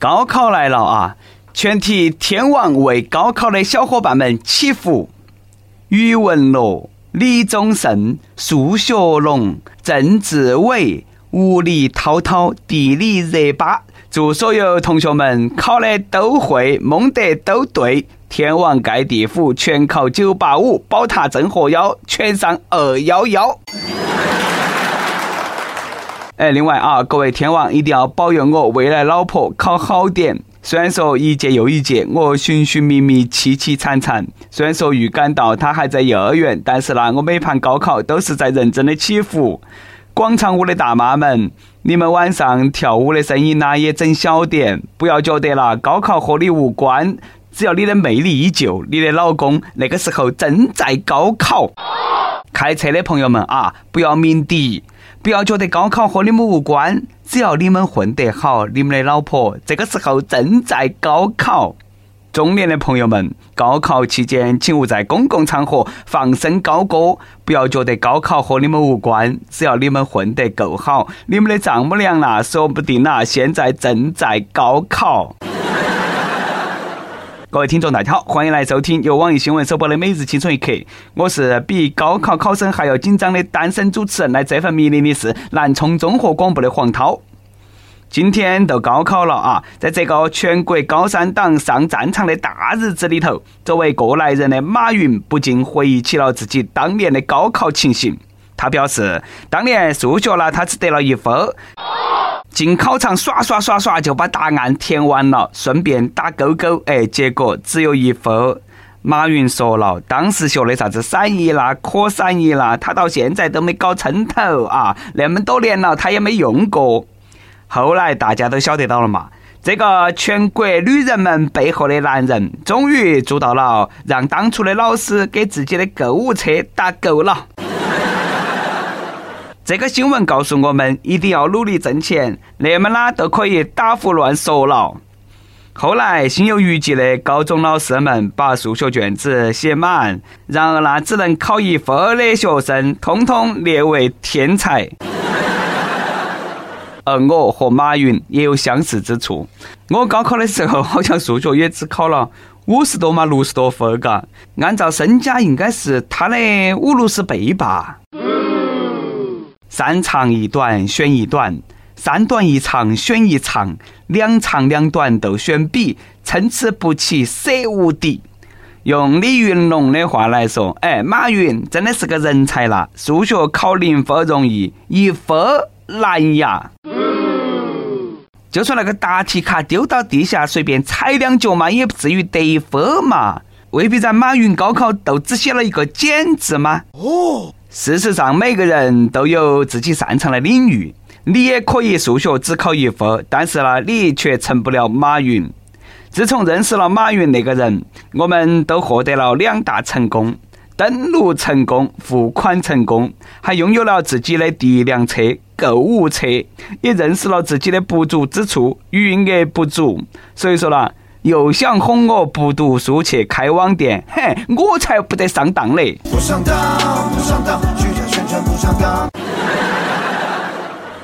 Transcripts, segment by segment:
高考来了啊！全体天王为高考的小伙伴们祈福。宇文罗、李宗盛、数学龙、郑志伟、物理涛涛、地理热巴，祝所有同学们考的都会，蒙得都对。天王盖地虎，全考九八五，宝塔镇河妖，全上二幺幺。哎，另外啊，各位天王一定要保佑我未来老婆考好点。虽然说一届又一届，我寻寻觅觅，凄凄惨惨。虽然说预感到他还在幼儿园，但是呢，我每盘高考都是在认真的祈福。广场舞的大妈们，你们晚上跳舞的声音呢也整小点，不要觉得啦，高考和你无关。只要你的魅力依旧，你的老公那个时候正在高考。开车的朋友们啊，不要鸣笛，不要觉得高考和你们无关。只要你们混得好，你们的老婆这个时候正在高考。中年的朋友们，高考期间请勿在公共场合放声高歌。不要觉得高考和你们无关，只要你们混得够好，你们的丈母娘呐，说不定呐，现在正在高考。各位听众，大家好，欢迎来收听由网易新闻首播的《每日青春一刻》，我是比高考考生还要紧张的单身主持人。来这份迷离的是南充综合广播的黄涛。今天都高考了啊，在这个全国高三党上战场的大日子里头，作为过来人的马云不禁回忆起了自己当年的高考情形。他表示，当年数学呢，他只得了一分。进考场刷刷刷刷就把答案填完了，顺便打勾勾，哎，结果只有一分。马云说了，当时学的啥子散一啦、可散一啦，他到现在都没搞称头啊，那么多年了他也没用过。后来大家都晓得到了嘛，这个全国女人们背后的男人，终于做到了让当初的老师给自己的购物车打勾了。这个新闻告诉我们，一定要努力挣钱，那么啦都可以打胡乱说了。后来心有余悸的高中老师们把数学卷子写满，然而那只能考一分的学生，通通列为天才。而我和马云也有相似之处，我高考的时候好像数学也只考了五十多嘛，六十多分嘎，按照身家应该是他的五六十倍吧。三长一短选一短，三短一长选一长，两长两短都选 B，参差不齐舍无敌。用李云龙的话来说，哎，马云真的是个人才啦！数学考零分容易，一分难呀。就算那个答题卡丢到地下，随便踩两脚嘛，也不至于得一分嘛。未必咱马云高考都只写了一个简字吗？哦。事实上，每个人都有自己擅长的领域。你也可以数学只考一分，但是呢，你却成不了马云。自从认识了马云那个人，我们都获得了两大成功：登录成功、付款成功，还拥有了自己的第一辆车——购物车，也认识了自己的不足之处——余额不足。所以说呢。又想哄我不读书去开网店，嘿，我才不得上当嘞！不上当，不上当，虚假宣传不上当。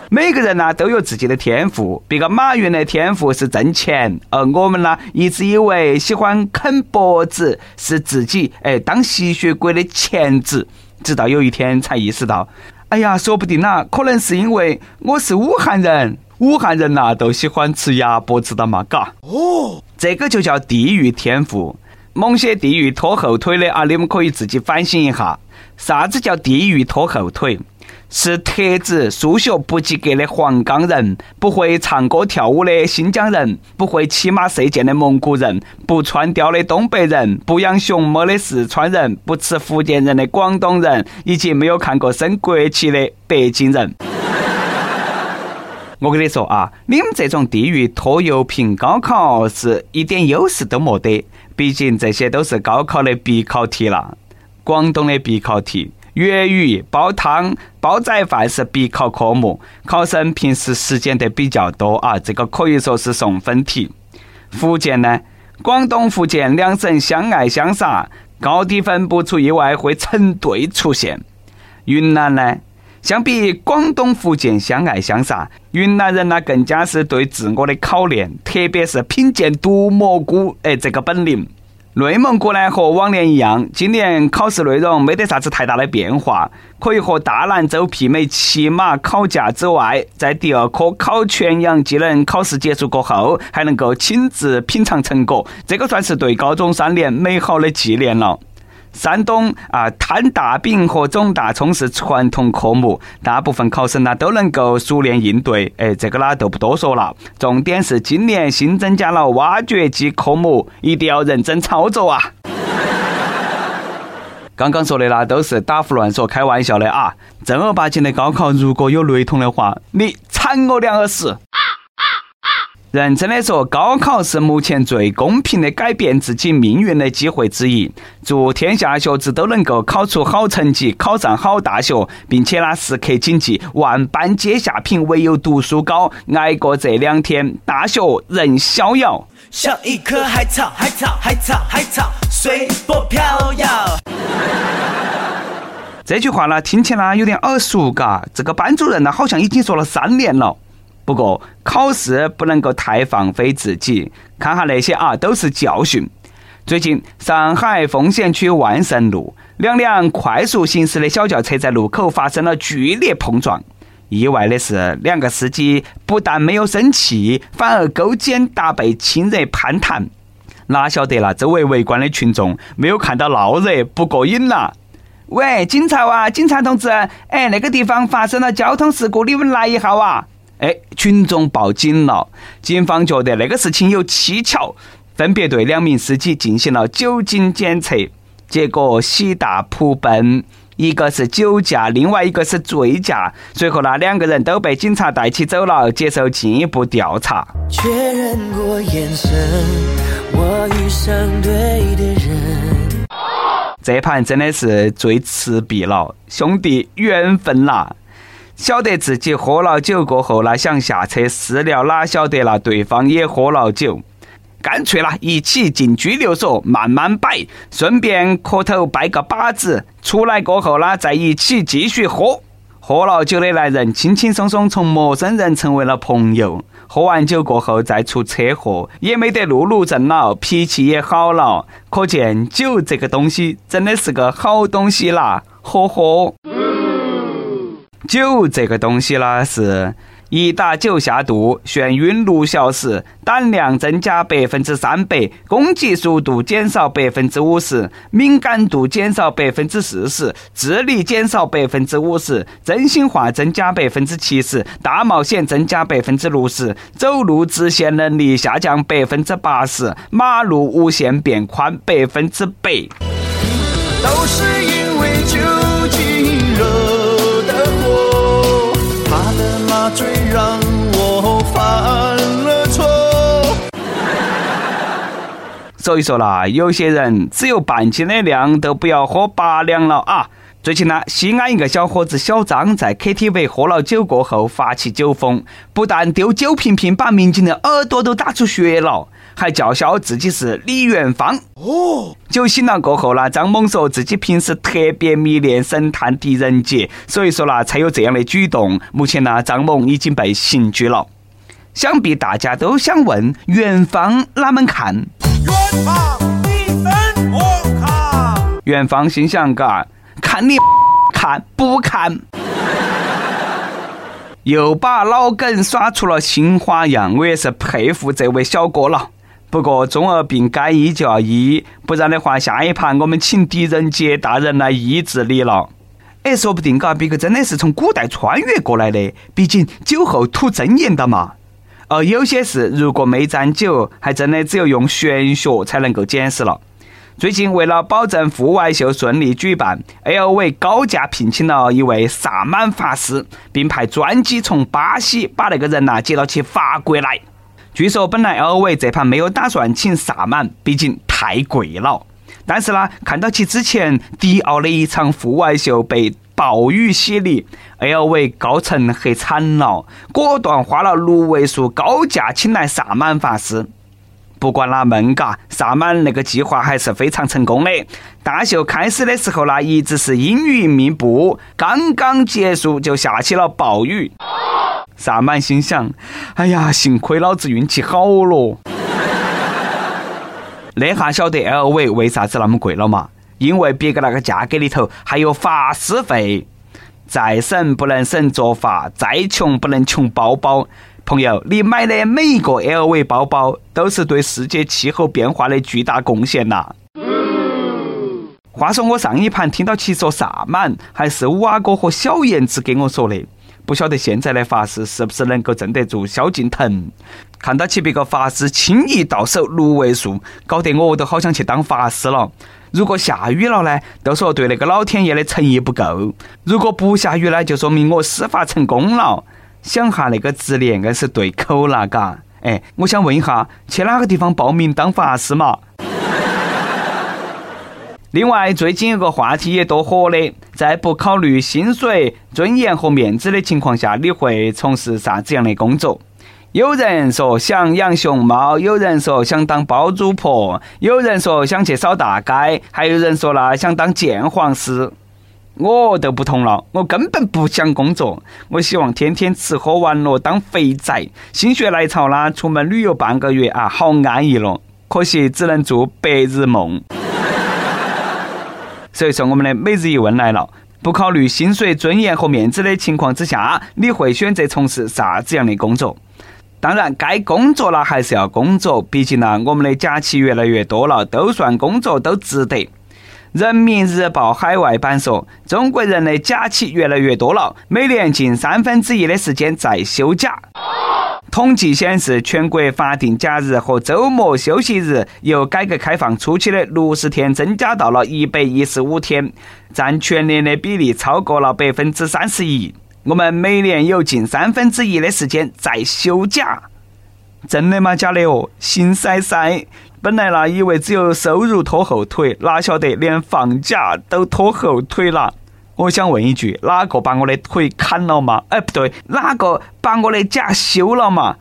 每个人呢都有自己的天赋，别个马云的天赋是挣钱，而我们呢一直以为喜欢啃脖子是自己哎当吸血鬼的潜质，直到有一天才意识到，哎呀，说不定呐，可能是因为我是武汉人。武汉人呐，都喜欢吃鸭脖，子的嘛？嘎，哦，这个就叫地域天赋。某些地域拖后腿的啊，你们可以自己反省一下，啥子叫地域拖后腿？是特指数学不及格的黄冈人，不会唱歌跳舞的新疆人，不会骑马射箭的蒙古人，不穿貂的东北人，不养熊猫的四川人，不吃福建人的广东人，以及没有看过升国旗的北京人。我跟你说啊，你们这种地域拖油瓶高考是一点优势都没得，毕竟这些都是高考的必考题了。广东的必考题，粤语、煲汤、煲仔饭是必考科目，考生平时实践得比较多啊，这个可以说是送分题。福建呢，广东、福建两省相爱相杀，高低分不出意外会成对出现。云南呢？相比广东、福建相爱相杀，云南人呢更加是对自我的考验，特别是品鉴毒蘑菇，哎，这个本领。内蒙古呢和往年一样，今年考试内容没得啥子太大的变化，可以和大兰州媲美骑马考驾之外，在第二科考全羊技能考试结束过后，还能够亲自品尝成果，这个算是对高中三年美好的纪念了。山东啊，摊大饼和种大葱是传统科目，大部分考生呢都能够熟练应对。哎，这个呢就不多说了。重点是今年新增加了挖掘机科目，一定要认真操作啊！刚刚说的呢都是打胡乱说、开玩笑的啊。正儿八经的高考，如果有雷同的话，你铲我两耳屎！认真的说，高考是目前最公平的改变自己命运的机会之一。祝天下学子都能够考出好成绩，考上好大学，并且呢，时刻谨记万般皆下品，唯有读书高。挨过这两天，大学任逍遥。像一棵海草，海草，海草，海草，随波飘摇。这句话呢，听起来有点耳熟，嘎。这个班主任呢，好像已经说了三年了。不过考试不能够太放飞自己，看下那些啊都是教训。最近，上海奉贤区万盛路两辆快速行驶的小轿车在路口发生了剧烈碰撞。意外的是，两个司机不但没有生气，反而勾肩搭背亲热攀谈。哪晓得啦，周围围观的群众没有看到闹热不过瘾啦。喂，警察啊，警察同志，哎，那个地方发生了交通事故，你们来一下啊！哎，群众报警了，警方觉得那个事情有蹊跷，分别对两名司机进行了酒精检测，结果喜大普奔，一个是酒驾，另外一个是醉驾。随后呢，两个人都被警察带起走了，接受进一步调查。确认过眼神，我遇上对的人。这盘真的是最赤壁了，兄弟，缘分啦！晓得自己喝了酒过后呢，想下车私聊，哪晓得了对方也喝了酒，干脆啦一起进拘留所慢慢摆，顺便磕头拜个把子，出来过后呢再一起继续喝。喝了酒的男人轻轻松松从陌生人成为了朋友，喝完酒过后再出车祸也没得路怒症了，脾气也好了，可见酒这个东西真的是个好东西啦，呵呵。酒这个东西呢，是一打酒下肚，眩晕六小时，胆量增加百分之三百，攻击速度减少百分之五十，敏感度减少百分之四十，智力减少百分之五十，真心话增加百分之七十，大冒险增加百分之六十，走路直线能力下降百分之八十，马路无限变宽百分之百。都是因为酒让我犯了错。所以说啦，有些人只有半斤的量都不要喝八两了啊！最近呢，西安一个小伙子小张在 KTV 喝了酒过后发起酒疯，不但丢酒瓶瓶把民警的耳朵都打出血了。还叫嚣自己是李元芳哦。酒醒了过后呢，张猛说自己平时特别迷恋神探狄仁杰，所以说呢才有这样的举动。目前呢，张某已经被刑拘了。想必大家都想问元芳哪门看？元芳你分我看。元芳心想：嘎，看你看不看？又把老梗耍出了新花样，我也是佩服这位小哥了。不过中二病该医就要医，不然的话，下一盘我们请狄仁杰大人来医治你了。哎，说不定嘎，别个真的是从古代穿越过来的，毕竟酒后吐真言的嘛。而有些事如果没沾酒，还真的只有用玄学才能够解释了。最近为了保证户外秀顺利举办，LV 高价聘请了一位萨满法师，并派专机从巴西把那个人呐接到去法国来。据说本来 LV 这盘没有打算请萨满，毕竟太贵了。但是呢，看到其之前迪奥的一场户外秀被暴雨洗礼，LV 高层黑惨了，果断花了六位数高价请来萨满法师。不管哪门嘎，萨满那个计划还是非常成功的。大秀开始的时候呢，一直是阴云密布，刚刚结束就下起了暴雨。萨满心想：哎呀，幸亏老子运气好咯。那下晓得 LV 为啥子那么贵了嘛？因为别个那个价格里头还有法师费。再省不能省做法，再穷不能穷包包。朋友，你买的每一个 LV 包包，都是对世界气候变化的巨大贡献呐。话说我上一盘听到其说萨满，还是五阿哥和小燕子给我说的，不晓得现在的法师是不是能够镇得住萧敬腾。看到起别个法师轻易到手六位数，搞得我都好想去当法师了。如果下雨了呢，都说对那个老天爷的诚意不够；如果不下雨呢，就说明我施法成功了。想哈那个职业，应该是对口了，嘎。哎，我想问一下，去哪个地方报名当法师嘛？另外，最近有个话题也多火的，在不考虑薪水、尊严和面子的情况下，你会从事啥子样的工作？有人说想养熊猫，有人说想当包租婆，有人说想去扫大街，还有人说了想当鉴黄师。我都不同了，我根本不想工作，我希望天天吃喝玩乐当肥仔。心血来潮啦，出门旅游半个月啊，好安逸了。可惜只能做白日梦。所以说，我们的每日一问来了：不考虑薪水、尊严和面子的情况之下，你会选择从事啥子样的工作？当然，该工作了还是要工作，毕竟呢，我们的假期越来越多了，都算工作，都值得。人民日报海外版说，中国人的假期越来越多了，每年近三分之一的时间在休假。统计显示，全国法定假日和周末休息日由改革开放初期的六十天增加到了一百一十五天，占全年的比例超过了百分之三十一。我们每年有近三分之一的时间在休假，真的吗？假的哦，心塞塞。本来呢，以为只有收入拖后腿，哪晓得连放假都拖后腿了。我想问一句，哪个把我的腿砍了嘛？哎，不对，哪个把我的假休了嘛？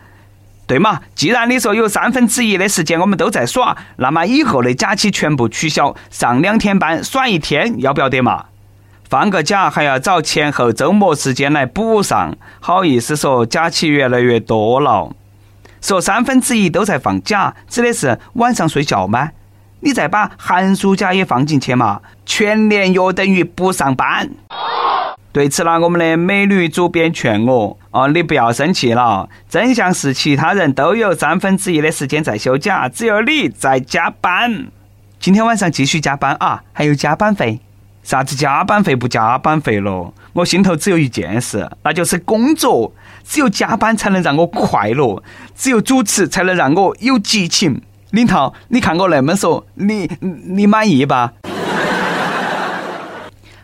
对嘛？既然你说有三分之一的时间我们都在耍，那么以后的假期全部取消，上两天班，耍一天，要不要得嘛？放个假还要找前后周末时间来补上，好意思说假期越来越多了。说三分之一都在放假，指的是晚上睡觉吗？你再把寒暑假也放进去嘛，全年约等于不上班。对此呢，我们的美女主编劝我：哦，你不要生气了，真相是其他人都有三分之一的时间在休假，只有你在加班。今天晚上继续加班啊，还有加班费。啥子加班费不加班费了？我心头只有一件事，那就是工作。只有加班才能让我快乐，只有主持才能让我有激情。领导，你看我那么说，你你满意吧？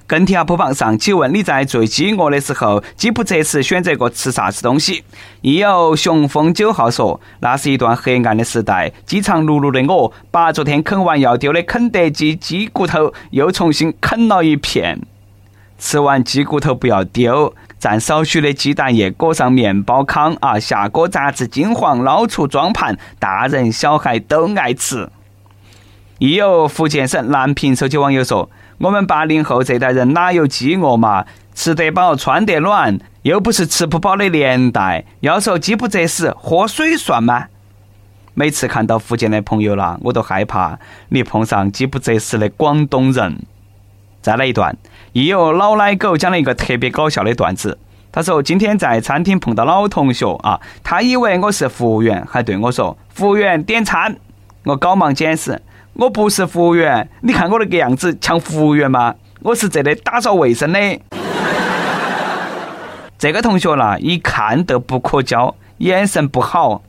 跟帖播放上，请问你在最饥饿的时候，饥不择食选择过吃啥子东西？亦有雄风九号说，那是一段黑暗的时代。饥肠辘辘的我，把昨天啃完要丢的肯德基鸡骨头又重新啃了一片。吃完鸡骨头不要丢，蘸少许的鸡蛋液，裹上面包糠啊，下锅炸至金黄，捞出装盘，大人小孩都爱吃。亦有福建省南平手机网友说。我们八零后这代人哪有饥饿嘛？吃得饱，穿得暖，又不是吃不饱的年代。要说饥不择食，喝水算吗？每次看到福建的朋友啦，我都害怕你碰上饥不择食的广东人。再来一段，亦有老奶狗讲了一个特别搞笑的段子。他说今天在餐厅碰到老同学啊，他以为我是服务员，还对我说：“服务员点餐。”我赶忙解释。我不是服务员，你看我那个样子像服务员吗？我是这里打扫卫生的。这个同学啦，一看都不可交，眼神不好。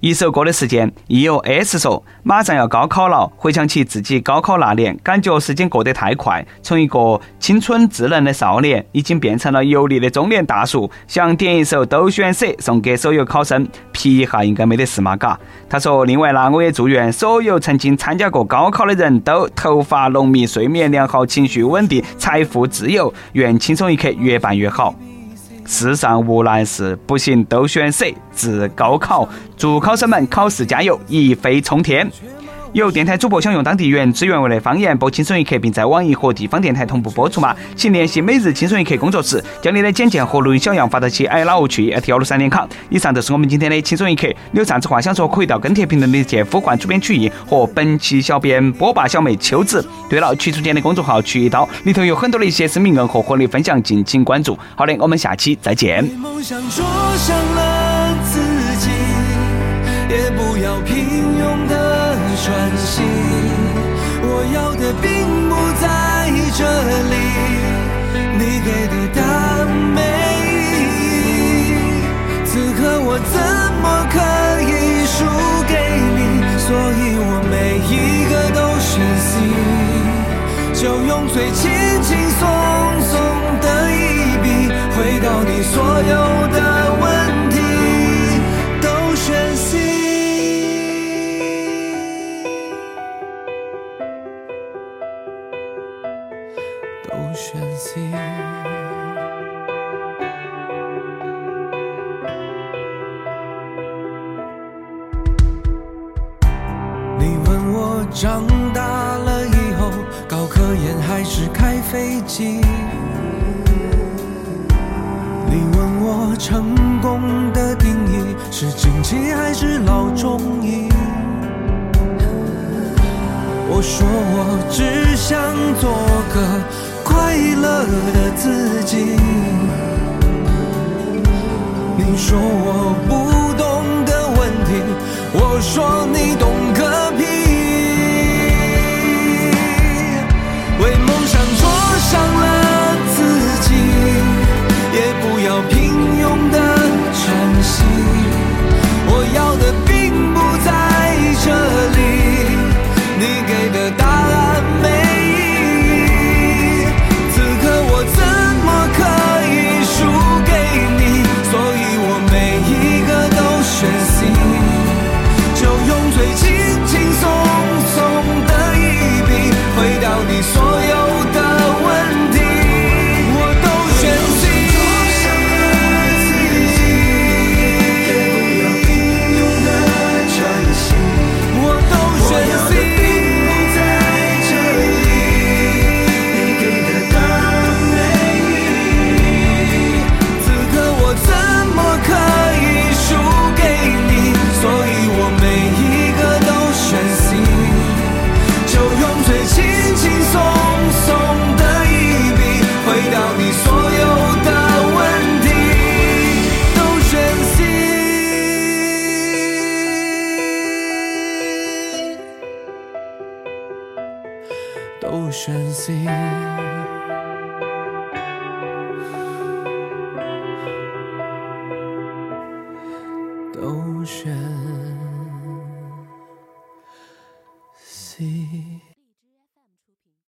一首歌的时间，亦有 S 说，马上要高考了，回想起自己高考那年，感觉时间过得太快，从一个青春稚嫩的少年，已经变成了油腻的中年大叔。想点一首《都选 C》送给所有考生，皮一下应该没得事嘛？嘎。他说，另外呢，我也祝愿所有曾经参加过高考的人都头发浓密，睡眠良好，情绪稳定，财富自由，愿轻松一刻越办越好。世上无难事，不行都选 C。自高考，祝考生们考试加油，一飞冲天！有电台主播想用当地原汁原味的方言播《轻松一刻》，并在网易和地方电台同步播出吗？请联系每日《轻松一刻》工作室，将你的简介和录音小样发到其 i love 去幺六三点 com。以上就是我们今天的《轻松一刻》，你有啥子话想说，可以到跟帖评论里去呼唤主编曲艺和本期小编波霸小妹秋子。对了，曲主间的公众号“曲一刀”里头有很多的一些生命恩和和你分享，敬请关注。好的，我们下期再见。梦想了自己也不要平 喘息，我要的并不在这里，你给的答案没意义。此刻我怎么可以输给你？所以我每一个都选 C，就用最轻轻松松的一笔，回到你所有长大了以后，搞科研还是开飞机？你问我成功的定义是经济还是老中医？我说我只想做个快乐的自己。